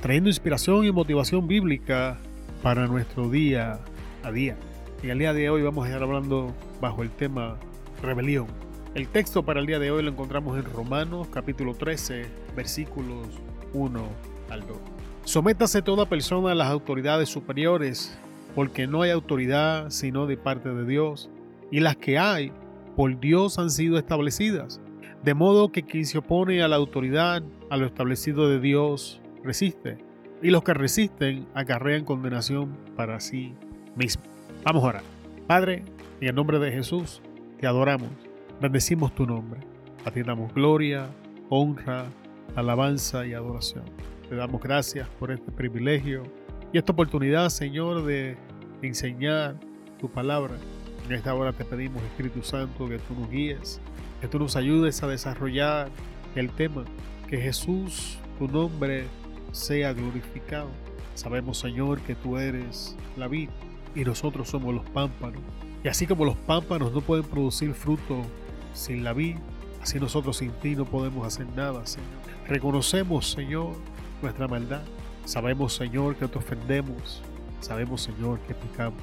trayendo inspiración y motivación bíblica para nuestro día a día. En el día de hoy vamos a estar hablando bajo el tema rebelión. El texto para el día de hoy lo encontramos en Romanos capítulo 13, versículos 1 al 2. Sométase toda persona a las autoridades superiores, porque no hay autoridad sino de parte de Dios, y las que hay por Dios han sido establecidas. De modo que quien se opone a la autoridad, a lo establecido de Dios, resiste, y los que resisten acarrean condenación para sí mismo. Vamos a orar. Padre, en el nombre de Jesús, te adoramos, bendecimos tu nombre. A ti damos gloria, honra, alabanza y adoración. Te damos gracias por este privilegio y esta oportunidad, Señor, de enseñar tu palabra. En esta hora te pedimos, Espíritu Santo, que tú nos guíes, que tú nos ayudes a desarrollar el tema, que Jesús, tu nombre, sea glorificado. Sabemos, Señor, que tú eres la vida y nosotros somos los pámpanos. Y así como los pámpanos no pueden producir fruto sin la vid, así nosotros sin ti no podemos hacer nada, Señor. Reconocemos, Señor, nuestra maldad. Sabemos, Señor, que te ofendemos. Sabemos, Señor, que pecamos.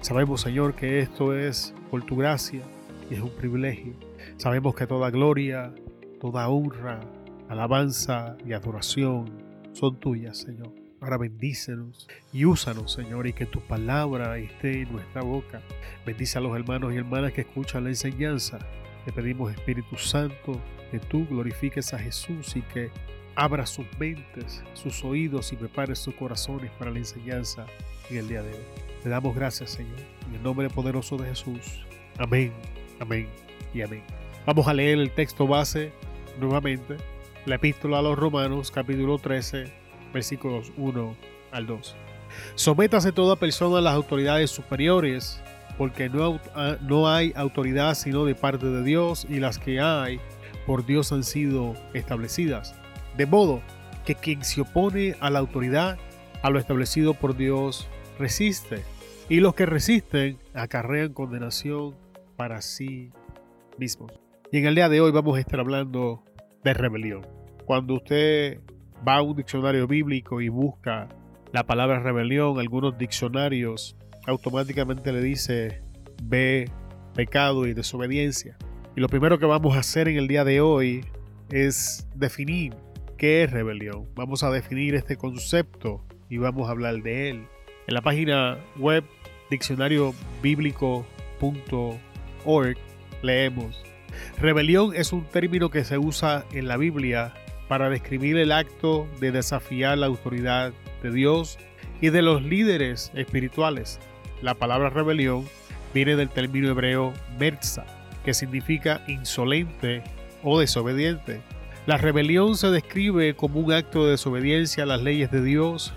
Sabemos, Señor, que esto es por tu gracia y es un privilegio. Sabemos que toda gloria, toda honra, alabanza y adoración son tuyas, Señor. Ahora bendícenos y úsanos, Señor, y que tu palabra esté en nuestra boca. Bendice a los hermanos y hermanas que escuchan la enseñanza. Te pedimos, Espíritu Santo, que tú glorifiques a Jesús y que abra sus mentes, sus oídos y prepare sus corazones para la enseñanza en el día de hoy. Te damos gracias, Señor, en el nombre poderoso de Jesús. Amén, amén y amén. Vamos a leer el texto base nuevamente, la epístola a los Romanos, capítulo 13, versículos 1 al 2. Sométase toda persona a las autoridades superiores, porque no, no hay autoridad sino de parte de Dios, y las que hay por Dios han sido establecidas. De modo que quien se opone a la autoridad, a lo establecido por Dios, resiste, y los que resisten acarrean condenación para sí mismos. Y en el día de hoy vamos a estar hablando de rebelión. Cuando usted va a un diccionario bíblico y busca la palabra rebelión, algunos diccionarios automáticamente le dice ve pecado y desobediencia. Y lo primero que vamos a hacer en el día de hoy es definir qué es rebelión. Vamos a definir este concepto y vamos a hablar de él. En la página web diccionariobíblico.org leemos, rebelión es un término que se usa en la Biblia para describir el acto de desafiar la autoridad de Dios y de los líderes espirituales. La palabra rebelión viene del término hebreo merza, que significa insolente o desobediente. La rebelión se describe como un acto de desobediencia a las leyes de Dios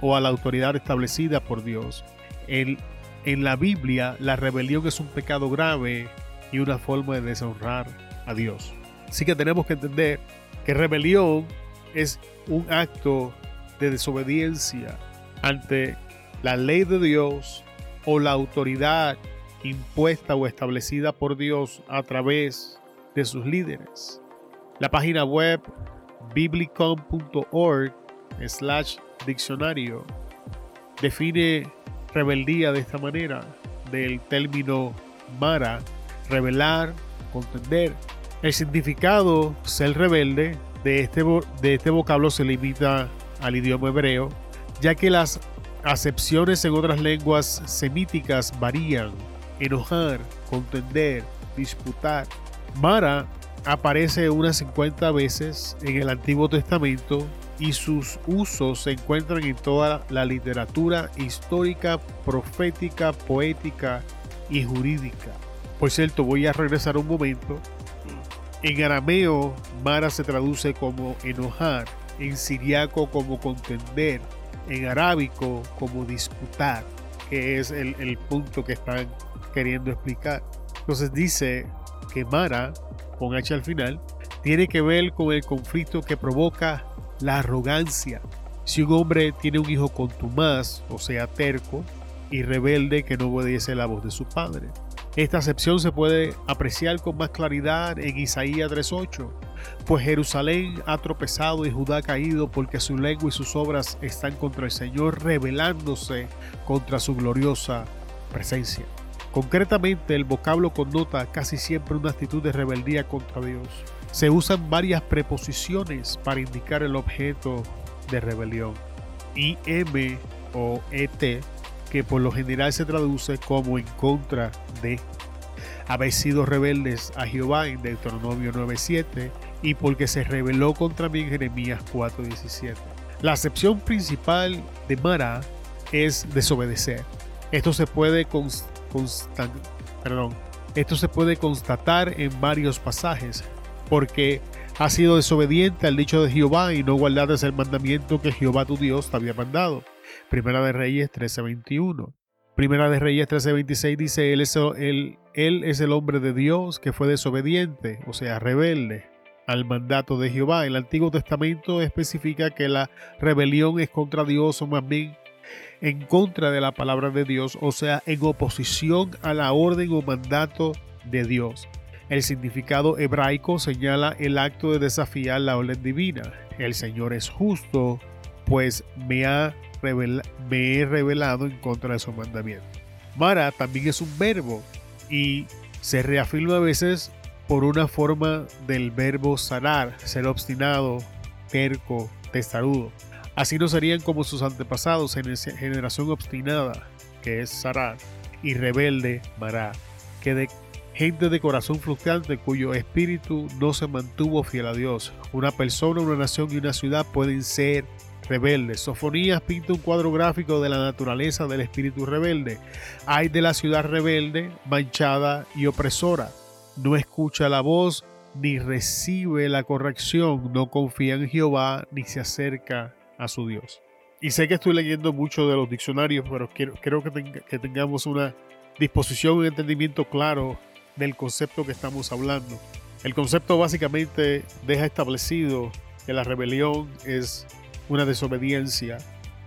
o a la autoridad establecida por Dios. En, la Biblia, la rebelión es un pecado grave y una forma de deshonrar a Dios. Así que tenemos que entender que rebelión es un acto de desobediencia ante la ley de Dios o la autoridad impuesta o establecida por Dios a través de sus líderes. La página web biblicom.org slash diccionario define rebeldía de esta manera, del término mara, rebelar, contender, el significado ser rebelde de este, de este vocablo se limita al idioma hebreo, ya que las acepciones en otras lenguas semíticas varían. Enojar, contender, disputar. Mara aparece unas 50 veces en el Antiguo Testamento y sus usos se encuentran en toda la literatura histórica, profética, poética y jurídica. Por cierto, voy a regresar un momento en arameo, Mara se traduce como enojar. en siriaco como contender, en arábico como disputar, que es el, punto que están queriendo explicar. Entonces dice que Mara, con H al final, tiene que ver con el conflicto que provoca la arrogancia. Si un hombre tiene un hijo contumaz, o sea, terco y rebelde que no obedece la voz de su padre. Esta acepción se puede apreciar con más claridad en Isaías 3.8, pues Jerusalén ha tropezado y Judá ha caído porque su lengua y sus obras están contra el Señor, rebelándose contra su gloriosa presencia. Concretamente, el vocablo connota casi siempre una actitud de rebeldía contra Dios. Se usan varias preposiciones para indicar el objeto de rebelión. IM o ET, que por lo general se traduce como en contra de. Habéis sido rebeldes a Jehová en Deuteronomio 9.7 y porque se rebeló contra mí en Jeremías 4.17. La acepción principal de Mara es desobedecer. Esto se puede perdón, esto se puede constatar en varios pasajes, porque ha sido desobediente al dicho de Jehová y no guardaste el mandamiento que Jehová tu Dios te había mandado. Primera de Reyes 13:21. Primera de Reyes 13:26 dice, él es, él, él es el hombre de Dios que fue desobediente, o sea, rebelde al mandato de Jehová. El Antiguo Testamento especifica que la rebelión es contra Dios o más bien en contra de la palabra de Dios, o sea, en oposición a la orden o mandato de Dios. El significado hebraico señala el acto de desafiar la orden divina. El Señor es justo, pues me, ha he revelado en contra de su mandamiento. Mara también es un verbo y se reafirma a veces por una forma del verbo sanar, ser obstinado, terco, testarudo. Así no serían como sus antepasados en generación obstinada, que es Sará, y rebelde, Mará, que de gente de corazón fluctuante cuyo espíritu no se mantuvo fiel a Dios. Una persona, una nación y una ciudad pueden ser rebeldes. Sofonías pinta un cuadro gráfico de la naturaleza del espíritu rebelde. Hay de la ciudad rebelde, manchada y opresora. No escucha la voz ni recibe la corrección, no confía en Jehová ni se acerca a su Dios. Y sé que estoy leyendo mucho de los diccionarios, pero creo que, que tengamos una disposición y entendimiento claro del concepto que estamos hablando. El concepto básicamente deja establecido que la rebelión es una desobediencia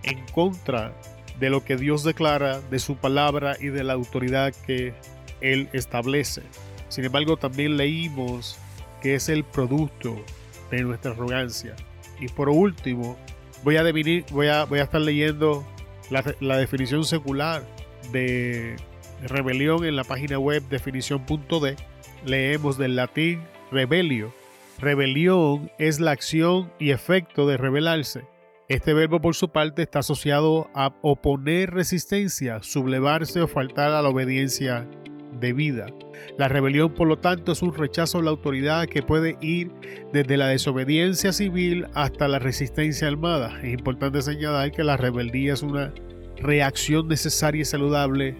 en contra de lo que Dios declara, de su palabra y de la autoridad que Él establece. Sin embargo, también leímos que es el producto de nuestra arrogancia. Y por último, voy a, definir, voy a, voy a estar leyendo la, la definición secular de rebelión en la página web definición.de. Leemos del latín rebelio. Rebelión es la acción y efecto de rebelarse. Este verbo por su parte está asociado a oponer resistencia, sublevarse o faltar a la obediencia de vida. La rebelión, por lo tanto, es un rechazo a la autoridad que puede ir desde la desobediencia civil hasta la resistencia armada. Es importante señalar que la rebeldía es una reacción necesaria y saludable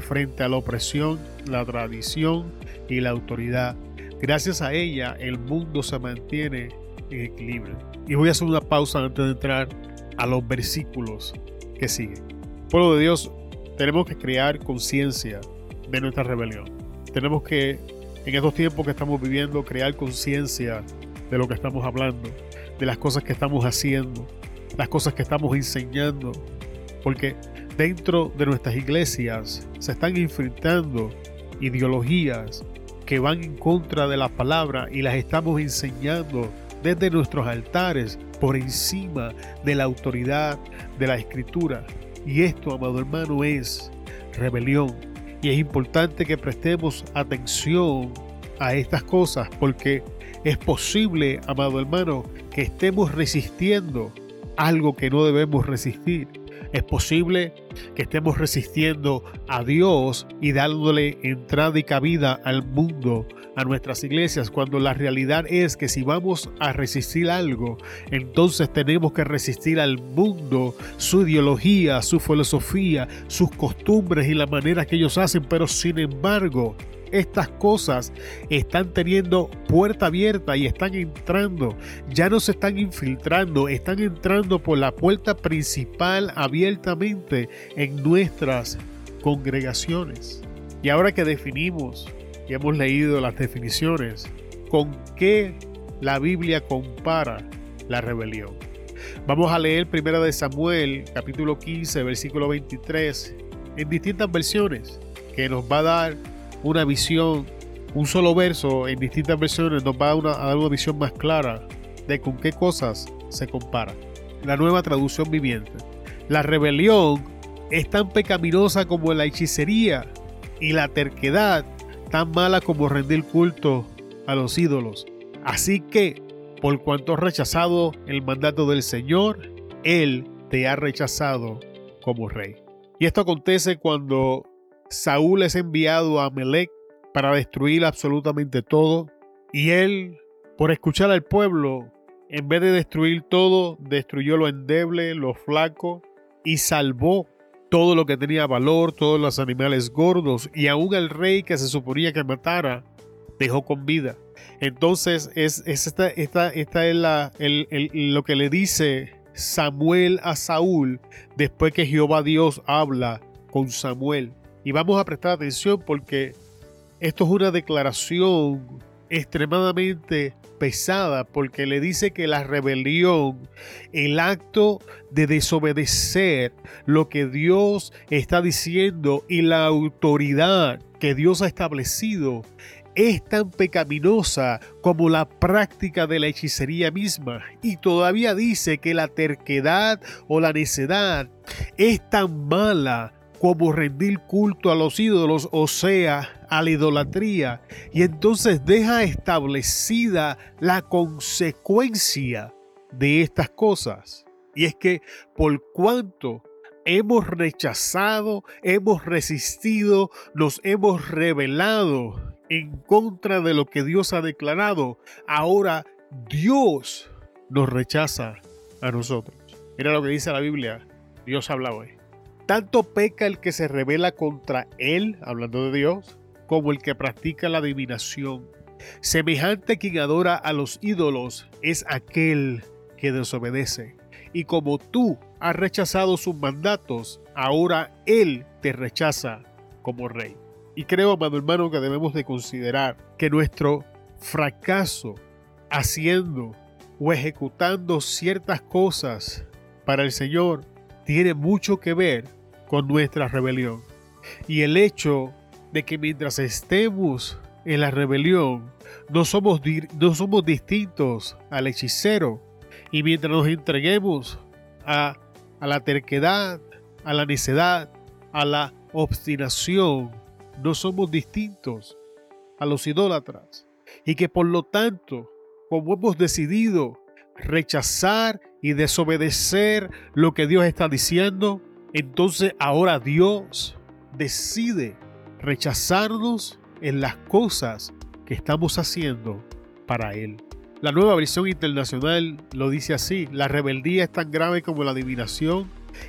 frente a la opresión, la tradición y la autoridad. Gracias a ella, el mundo se mantiene en equilibrio. Y voy a hacer una pausa antes de entrar a los versículos que siguen. Pueblo de Dios, tenemos que crear conciencia de nuestra rebelión. Tenemos que, en estos tiempos que estamos viviendo, crear conciencia de lo que estamos hablando, de las cosas que estamos haciendo, las cosas que estamos enseñando. Porque dentro de nuestras iglesias se están enfrentando ideologías que van en contra de la palabra y las estamos enseñando desde nuestros altares por encima de la autoridad de la escritura. Y esto, amado hermano, es rebelión. Y es importante que prestemos atención a estas cosas porque es posible, amado hermano, que estemos resistiendo algo que no debemos resistir. Es posible que estemos resistiendo a Dios y dándole entrada y cabida al mundo, a nuestras iglesias, cuando la realidad es que si vamos a resistir algo, entonces tenemos que resistir al mundo, su ideología, su filosofía, sus costumbres y la manera que ellos hacen, pero sin embargo, estas cosas están teniendo puerta abierta y están entrando. Ya no se están infiltrando, están entrando por la puerta principal abiertamente en nuestras congregaciones. Y ahora que definimos hemos leído las definiciones, ¿con qué la Biblia compara la rebelión? Vamos a leer primera de Samuel, capítulo 15, versículo 23, en distintas versiones, que nos va a dar una visión, un solo verso en distintas versiones nos va a, a dar una visión más clara de con qué cosas se compara. La nueva traducción viviente. La rebelión es tan pecaminosa como la hechicería y la terquedad tan mala como rendir culto a los ídolos. Así que, por cuanto has rechazado el mandato del Señor, Él te ha rechazado como rey. Y esto acontece cuando Saúl es enviado a Melec para destruir absolutamente todo. Y él, por escuchar al pueblo, en vez de destruir todo, destruyó lo endeble, lo flaco y salvó todo lo que tenía valor, todos los animales gordos y aún el rey que se suponía que matara, dejó con vida. Entonces es, esta, esta, esta, es la, lo que le dice Samuel a Saúl después que Jehová Dios habla con Samuel. Y vamos a prestar atención porque esto es una declaración extremadamente pesada porque le dice que la rebelión, el acto de desobedecer lo que Dios está diciendo y la autoridad que Dios ha establecido es tan pecaminosa como la práctica de la hechicería misma. Y todavía dice que la terquedad o la necedad es tan mala como rendir culto a los ídolos, o sea, a la idolatría, y entonces deja establecida la consecuencia de estas cosas. Y es que por cuanto hemos rechazado, hemos resistido, nos hemos rebelado en contra de lo que Dios ha declarado, ahora Dios nos rechaza a nosotros. Mira lo que dice la Biblia. Dios habla hoy. Tanto peca el que se revela contra él, hablando de Dios, como el que practica la adivinación. Semejante quien adora a los ídolos es aquel que desobedece. Y como tú has rechazado sus mandatos, ahora él te rechaza como rey. Y creo, amado hermano, que debemos de considerar que nuestro fracaso haciendo o ejecutando ciertas cosas para el Señor tiene mucho que ver con nuestra rebelión. Y el hecho de que mientras estemos en la rebelión, no somos, no somos distintos al hechicero. Y mientras nos entreguemos a, a la terquedad, a la necedad, a la obstinación, no somos distintos a los idólatras. Y que por lo tanto, como hemos decidido rechazar y desobedecer lo que Dios está diciendo, entonces ahora Dios decide rechazarnos en las cosas que estamos haciendo para Él. La nueva versión internacional lo dice así, la rebeldía es tan grave como la adivinación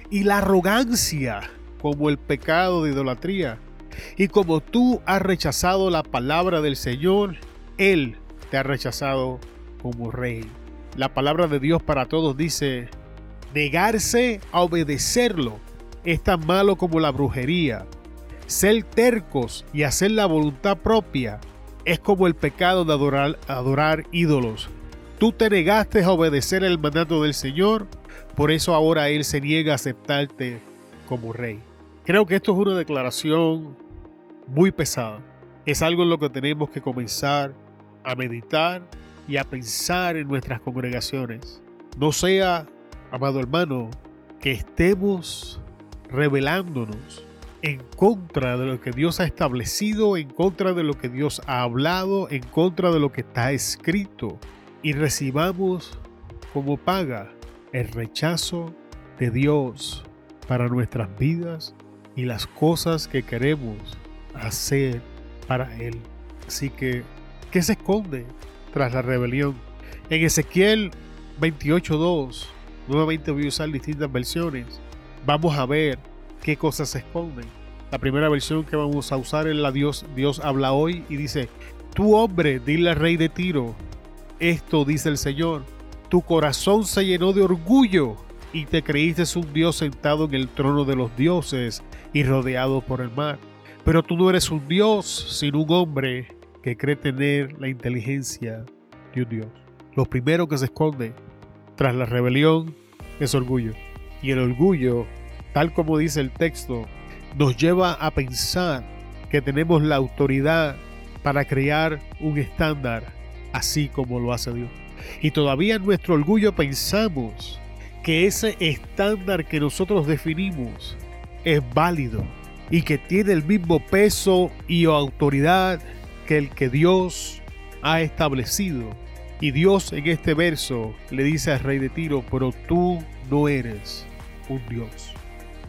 y la arrogancia como el pecado de idolatría. Y como tú has rechazado la palabra del Señor, Él te ha rechazado como rey. La palabra de Dios para todos dice, negarse a obedecerlo es tan malo como la brujería. Ser tercos y hacer la voluntad propia es como el pecado de adorar, ídolos. Tú te negaste a obedecer el mandato del Señor, por eso ahora Él se niega a aceptarte como rey. Creo que esto es una declaración muy pesada. Es algo en lo que tenemos que comenzar a meditar y a pensar en nuestras congregaciones. No sea, amado hermano, que estemos revelándonos en contra de lo que Dios ha establecido, en contra de lo que Dios ha hablado, en contra de lo que está escrito, y recibamos como paga el rechazo de Dios para nuestras vidas y las cosas que queremos hacer para Él. Así que, ¿qué se esconde tras la rebelión. En Ezequiel 28.2, nuevamente voy a usar distintas versiones, vamos a ver qué cosas se esconden. La primera versión que vamos a usar es la Dios, Dios habla hoy y dice, tu hombre, dile al rey de Tiro, esto dice el Señor, tu corazón se llenó de orgullo y te creíste un Dios sentado en el trono de los dioses y rodeado por el mar. Pero tú no eres un Dios, sino un hombre que cree tener la inteligencia de un Dios. Lo primero que se esconde tras la rebelión es orgullo. Y el orgullo, tal como dice el texto, nos lleva a pensar que tenemos la autoridad para crear un estándar así como lo hace Dios. Y todavía en nuestro orgullo pensamos que ese estándar que nosotros definimos es válido y que tiene el mismo peso y autoridad que el que Dios ha establecido. Y Dios en este verso le dice al rey de Tiro, pero tú no eres un Dios.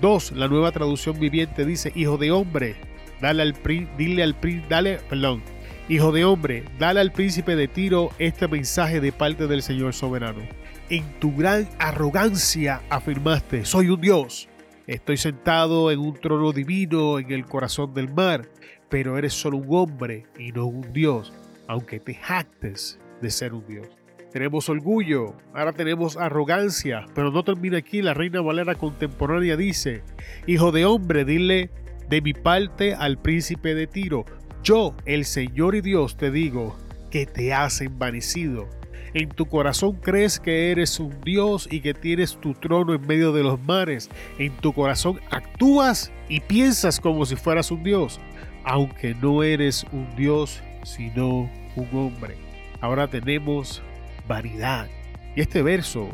2. La nueva traducción viviente dice, hijo de hombre, dale al dile al dale, perdón, hijo de hombre, dale al príncipe de Tiro este mensaje de parte del Señor soberano. En tu gran arrogancia afirmaste, soy un Dios. Estoy sentado en un trono divino en el corazón del mar, pero eres solo un hombre y no un Dios, aunque te jactes de ser un Dios. Tenemos orgullo, ahora tenemos arrogancia, pero no termina aquí. La Reina Valera contemporánea dice, Hijo de hombre, dile de mi parte al príncipe de Tiro, yo, el Señor y Dios, te digo que te has envanecido. En tu corazón crees que eres un Dios y que tienes tu trono en medio de los mares. En tu corazón actúas y piensas como si fueras un Dios, aunque no eres un Dios, sino un hombre. Ahora tenemos vanidad. Y este verso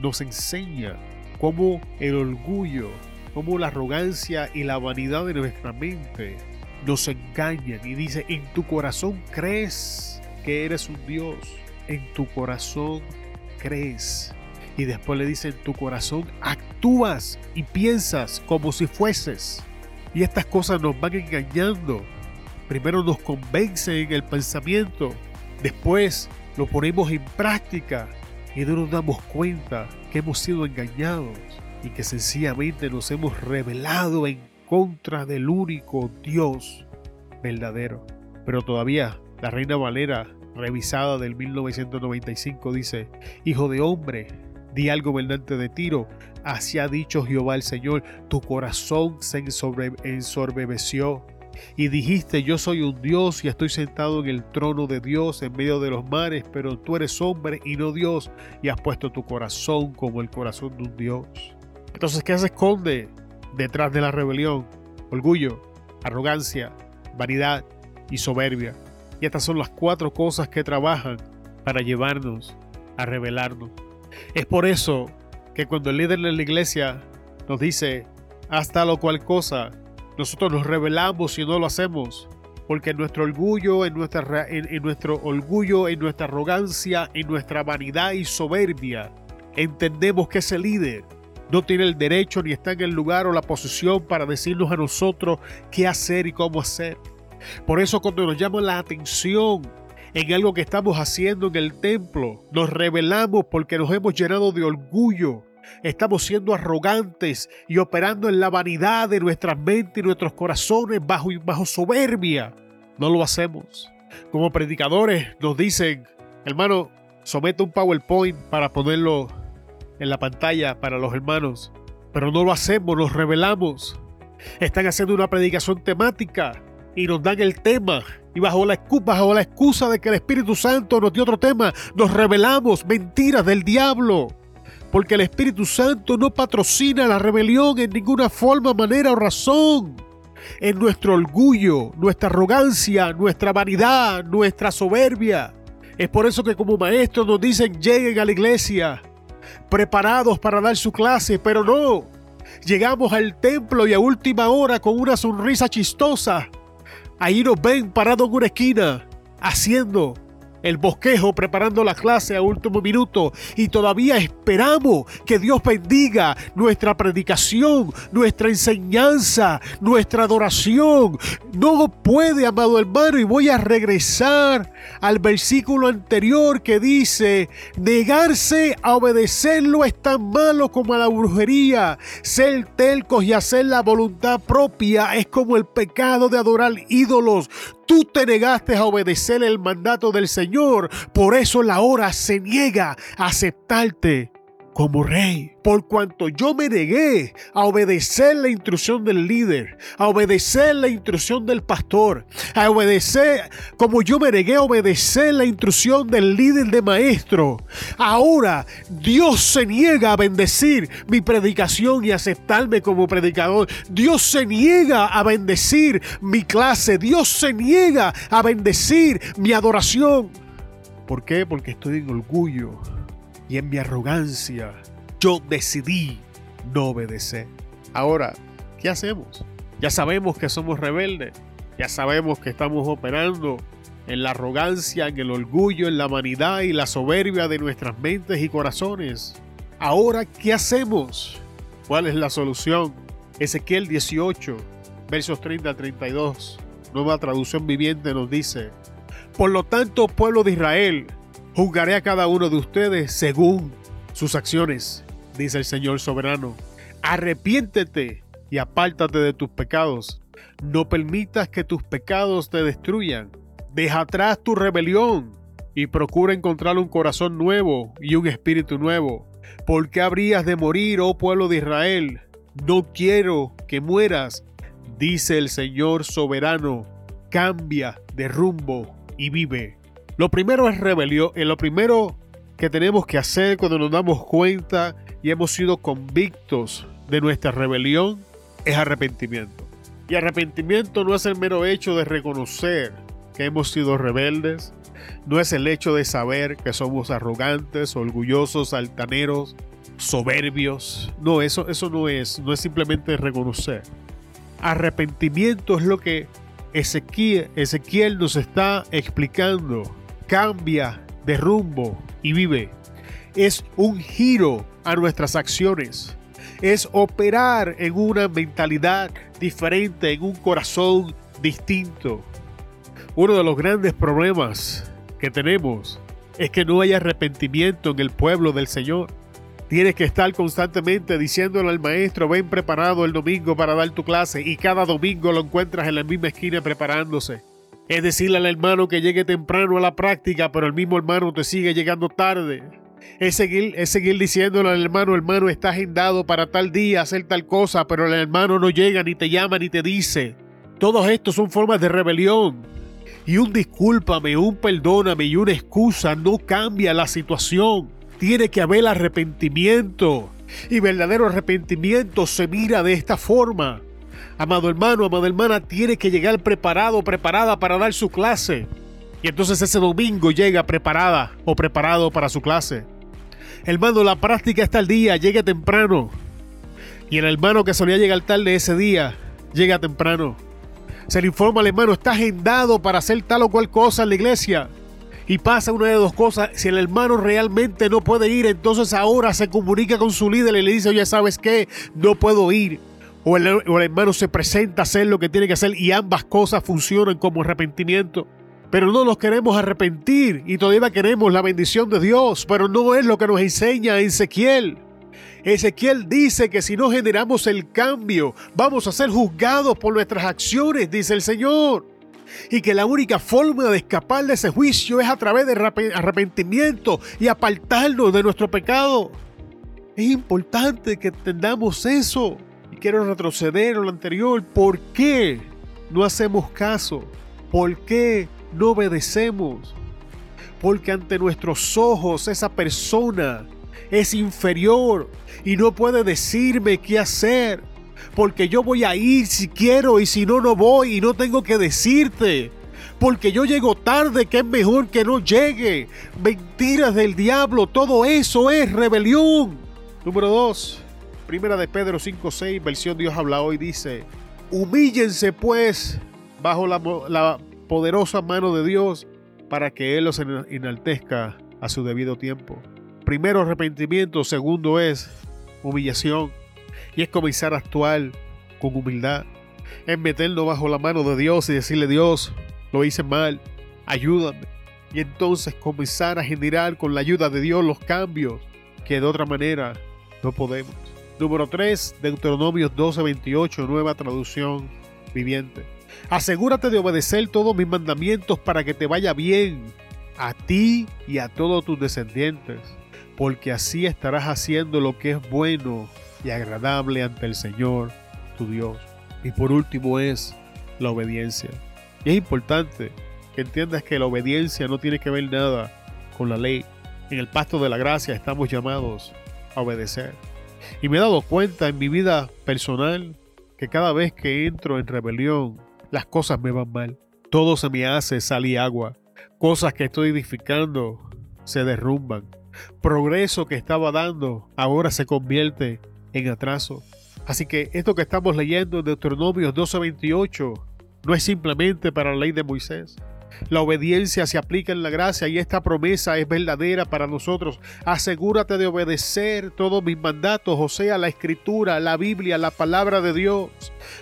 nos enseña cómo el orgullo, cómo la arrogancia y la vanidad de nuestra mente nos engañan. Y dice, en tu corazón crees que eres un Dios. En tu corazón crees. Y después le dice, en tu corazón actúas y piensas como si fueses. Y estas cosas nos van engañando. Primero nos convencen en el pensamiento. Después lo ponemos en práctica y no nos damos cuenta que hemos sido engañados y que sencillamente nos hemos revelado en contra del único Dios verdadero. Pero todavía la Reina Valera, revisada del 1995, dice, Hijo de hombre, di algo gobernante de Tiro, así ha dicho Jehová el Señor, tu corazón se ensorbebeció y dijiste, yo soy un Dios y estoy sentado en el trono de Dios en medio de los mares, pero tú eres hombre y no Dios, y has puesto tu corazón como el corazón de un Dios. Entonces, ¿qué se esconde detrás de la rebelión? Orgullo, arrogancia, vanidad y soberbia. Y estas son las cuatro cosas que trabajan para llevarnos a rebelarnos. Es por eso que cuando el líder de la iglesia nos dice, hasta lo cual cosa nosotros nos rebelamos y no lo hacemos. Porque en nuestro orgullo, en, nuestra, en, nuestro orgullo, en nuestra arrogancia, en nuestra vanidad y soberbia, entendemos que ese líder no tiene el derecho ni está en el lugar o la posición para decirnos a nosotros qué hacer y cómo hacer. Por eso cuando nos llama la atención en algo que estamos haciendo en el templo, nos rebelamos porque nos hemos llenado de orgullo Estamos siendo arrogantes y operando en la vanidad de nuestras mentes y nuestros corazones bajo, bajo soberbia. No lo hacemos. Como predicadores nos dicen, hermano, somete un PowerPoint para ponerlo en la pantalla para los hermanos. Pero no lo hacemos, nos revelamos. Están haciendo una predicación temática y nos dan el tema. Y bajo la, bajo la excusa de que el Espíritu Santo nos dio otro tema, nos revelamos mentiras del diablo porque el Espíritu Santo no patrocina la rebelión en ninguna forma, manera o razón. En nuestro orgullo, nuestra arrogancia, nuestra vanidad, nuestra soberbia. Es por eso que como maestros nos dicen lleguen a la iglesia, preparados para dar su clase, pero no. Llegamos al templo y a última hora con una sonrisa chistosa. Ahí nos ven parados en una esquina, haciendo el bosquejo preparando la clase a último minuto y todavía esperamos que Dios bendiga nuestra predicación, nuestra enseñanza, nuestra adoración. No puede, amado hermano, y voy a regresar al versículo anterior que dice, negarse a obedecerlo es tan malo como a la brujería, ser telcos y hacer la voluntad propia es como el pecado de adorar ídolos. Tú te negaste a obedecer el mandato del Señor, por eso la hora se niega a aceptarte como rey, por cuanto yo me negué a obedecer la instrucción del líder, a obedecer la instrucción del pastor, a obedecer como yo me negué a obedecer la instrucción del líder de maestro. Ahora Dios se niega a bendecir mi predicación y aceptarme como predicador. Dios se niega a bendecir mi clase. Dios se niega a bendecir mi adoración. ¿Por qué? Porque estoy en orgullo y en mi arrogancia yo decidí no obedecer. Ahora, ¿qué hacemos? Ya sabemos que somos rebeldes, ya sabemos que estamos operando en la arrogancia, en el orgullo, en la vanidad y la soberbia de nuestras mentes y corazones. Ahora, ¿qué hacemos? ¿Cuál es la solución? Ezequiel 18, versos 30 a 32, nueva traducción viviente nos dice, Por lo tanto, pueblo de Israel, Juzgaré a cada uno de ustedes según sus acciones, dice el Señor soberano. Arrepiéntete y apártate de tus pecados. No permitas que tus pecados te destruyan. Deja atrás tu rebelión y procura encontrar un corazón nuevo y un espíritu nuevo. ¿Por qué habrías de morir, oh pueblo de Israel? No quiero que mueras, dice el Señor soberano. Cambia de rumbo y vive. Lo primero es rebelión. Eh, lo primero que tenemos que hacer cuando nos damos cuenta y hemos sido convictos de nuestra rebelión es arrepentimiento. Y arrepentimiento no es el mero hecho de reconocer que hemos sido rebeldes, no es el hecho de saber que somos arrogantes, orgullosos, altaneros, soberbios. No, eso, eso no es, no es simplemente reconocer. Arrepentimiento es lo que Ezequiel, Ezequiel nos está explicando cambia de rumbo y vive. Es un giro a nuestras acciones. Es operar en una mentalidad diferente, en un corazón distinto. Uno de los grandes problemas que tenemos es que no hay arrepentimiento en el pueblo del Señor. Tienes que estar constantemente diciéndole al maestro, ven preparado el domingo para dar tu clase y cada domingo lo encuentras en la misma esquina preparándose. Es decirle al hermano que llegue temprano a la práctica, pero el mismo hermano te sigue llegando tarde. Es seguir, es seguir diciéndole al hermano, hermano, está agendado para tal día hacer tal cosa, pero el hermano no llega, ni te llama, ni te dice. Todos estos son formas de rebelión. Y un discúlpame, un perdóname y una excusa no cambia la situación. Tiene que haber arrepentimiento. Y verdadero arrepentimiento se mira de esta forma. Amado hermano, amada hermana, tiene que llegar preparado, preparada para dar su clase. Y entonces ese domingo llega preparada o preparado para su clase. Hermano, la práctica está al día, llega temprano. Y el hermano que solía llegar tarde ese día, llega temprano. Se le informa al hermano, está agendado para hacer tal o cual cosa en la iglesia. Y pasa una de dos cosas. Si el hermano realmente no puede ir, entonces ahora se comunica con su líder y le dice, oye, ¿sabes qué? No puedo ir o el, hermano se presenta a hacer lo que tiene que hacer y ambas cosas funcionan como arrepentimiento. Pero no nos queremos arrepentir y todavía queremos la bendición de Dios, pero no es lo que nos enseña Ezequiel. Ezequiel dice que si no generamos el cambio, vamos a ser juzgados por nuestras acciones, dice el Señor. Y que la única forma de escapar de ese juicio es a través de arrepentimiento y apartarnos de nuestro pecado. Es importante que entendamos eso quiero retroceder a lo anterior. ¿Por qué no hacemos caso? ¿Por qué no obedecemos? Porque ante nuestros ojos esa persona es inferior y no puede decirme qué hacer. Porque yo voy a ir si quiero y si no, no voy y no tengo que decirte. Porque yo llego tarde, que es mejor que no llegue. Mentiras del diablo, todo eso es rebelión. Número dos, Primera de Pedro 5.6, versión Dios habla hoy, dice, humíllense pues bajo la, poderosa mano de Dios para que Él los enaltezca a su debido tiempo. Primero arrepentimiento, segundo es humillación y es comenzar a actuar con humildad. Es meternos bajo la mano de Dios y decirle Dios, lo hice mal, ayúdame. Y entonces comenzar a generar con la ayuda de Dios los cambios que de otra manera no podemos. Número 3, Deuteronomios 12:28, nueva traducción viviente. Asegúrate de obedecer todos mis mandamientos para que te vaya bien a ti y a todos tus descendientes, porque así estarás haciendo lo que es bueno y agradable ante el Señor, tu Dios. Y por último es la obediencia. Y es importante que entiendas que la obediencia no tiene que ver nada con la ley. En el pasto de la gracia estamos llamados a obedecer. Y me he dado cuenta en mi vida personal que cada vez que entro en rebelión, las cosas me van mal. Todo se me hace sal y agua. Cosas que estoy edificando se derrumban. Progreso que estaba dando ahora se convierte en atraso. Así que esto que estamos leyendo en Deuteronomios 12:28 no es simplemente para la ley de Moisés. La obediencia se aplica en la gracia y esta promesa es verdadera para nosotros. Asegúrate de obedecer todos mis mandatos, o sea, la escritura, la Biblia, la palabra de Dios,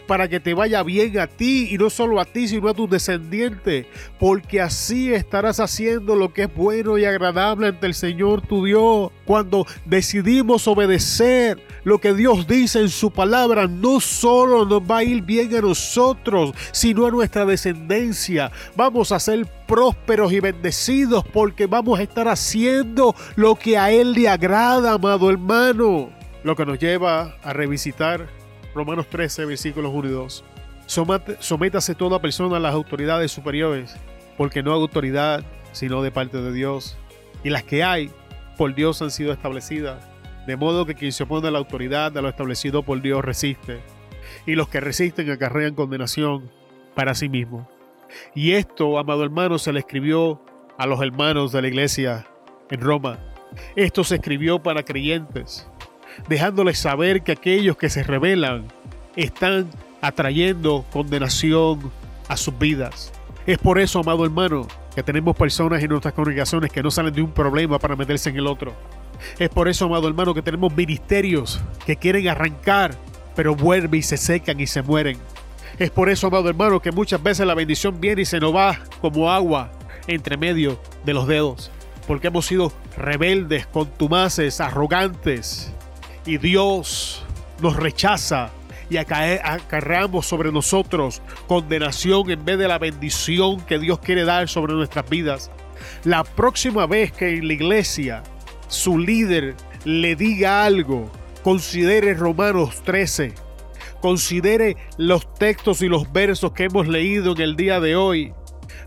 para que te vaya bien a ti y no solo a ti, sino a tus descendientes, porque así estarás haciendo lo que es bueno y agradable ante el Señor tu Dios. Cuando decidimos obedecer lo que Dios dice en su palabra, no solo nos va a ir bien a nosotros, sino a nuestra descendencia. Vamos a ser prósperos y bendecidos porque vamos a estar haciendo lo que a Él le agrada, amado hermano. Lo que nos lleva a revisitar Romanos 13, versículos 1 y 2. Sométase toda persona a las autoridades superiores, porque no hay autoridad sino de parte de Dios. Y las que hay, por Dios han sido establecidas. De modo que quien se opone a la autoridad de lo establecido por Dios resiste. Y los que resisten acarrean condenación para sí mismos. Y esto, amado hermano, se le escribió a los hermanos de la iglesia en Roma. Esto se escribió para creyentes, dejándoles saber que aquellos que se rebelan están atrayendo condenación a sus vidas. Es por eso, amado hermano, que tenemos personas en nuestras congregaciones que no salen de un problema para meterse en el otro. Es por eso, amado hermano, que tenemos ministerios que quieren arrancar, pero vuelven y se secan y se mueren. Es por eso, amado hermano, que muchas veces la bendición viene y se nos va como agua entre medio de los dedos. Porque hemos sido rebeldes, contumaces, arrogantes. Y Dios nos rechaza y acarreamos sobre nosotros condenación en vez de la bendición que Dios quiere dar sobre nuestras vidas. La próxima vez que en la iglesia su líder le diga algo, considere Romanos 13 Considere los textos y los versos que hemos leído en el día de hoy,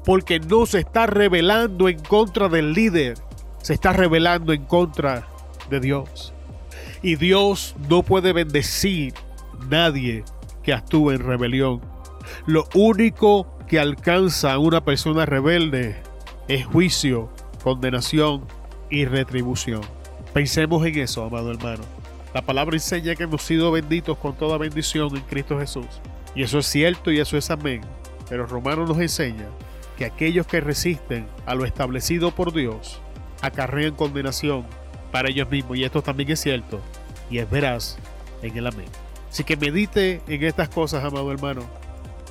porque no se está revelando en contra del líder, se está revelando en contra de Dios. Y Dios no puede bendecir nadie que actúe en rebelión. Lo único que alcanza a una persona rebelde es juicio, condenación y retribución. Pensemos en eso, amado hermano. La palabra enseña que hemos sido benditos con toda bendición en Cristo Jesús. Y eso es cierto y eso es amén. Pero Romano nos enseña que aquellos que resisten a lo establecido por Dios acarrean condenación para ellos mismos. Y esto también es cierto y es veraz en el amén. Así que medite en estas cosas, amado hermano.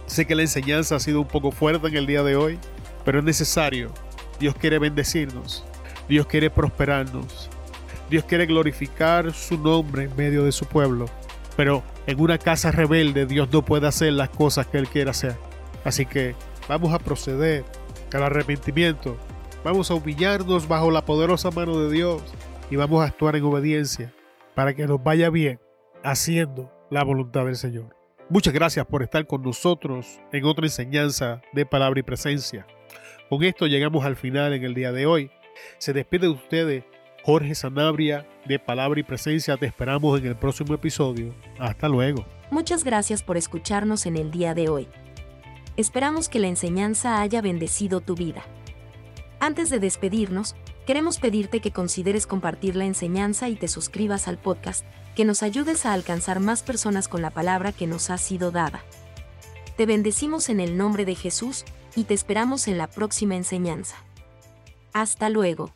Sé que la enseñanza ha sido un poco fuerte en el día de hoy, pero es necesario. Dios quiere bendecirnos. Dios quiere prosperarnos. Dios quiere glorificar su nombre en medio de su pueblo. Pero en una casa rebelde Dios no puede hacer las cosas que Él quiere hacer. Así que vamos a proceder al arrepentimiento. Vamos a humillarnos bajo la poderosa mano de Dios y vamos a actuar en obediencia para que nos vaya bien haciendo la voluntad del Señor. Muchas gracias por estar con nosotros en otra enseñanza de palabra y presencia. Con esto llegamos al final en el día de hoy. Se despide de ustedes Jorge Sanabria de Palabra y Presencia. Te esperamos en el próximo episodio. Hasta luego. Muchas gracias por escucharnos en el día de hoy. Esperamos que la enseñanza haya bendecido tu vida. Antes de despedirnos, queremos pedirte que consideres compartir la enseñanza y te suscribas al podcast, que nos ayudes a alcanzar más personas con la palabra que nos ha sido dada. Te bendecimos en el nombre de Jesús y te esperamos en la próxima enseñanza. Hasta luego.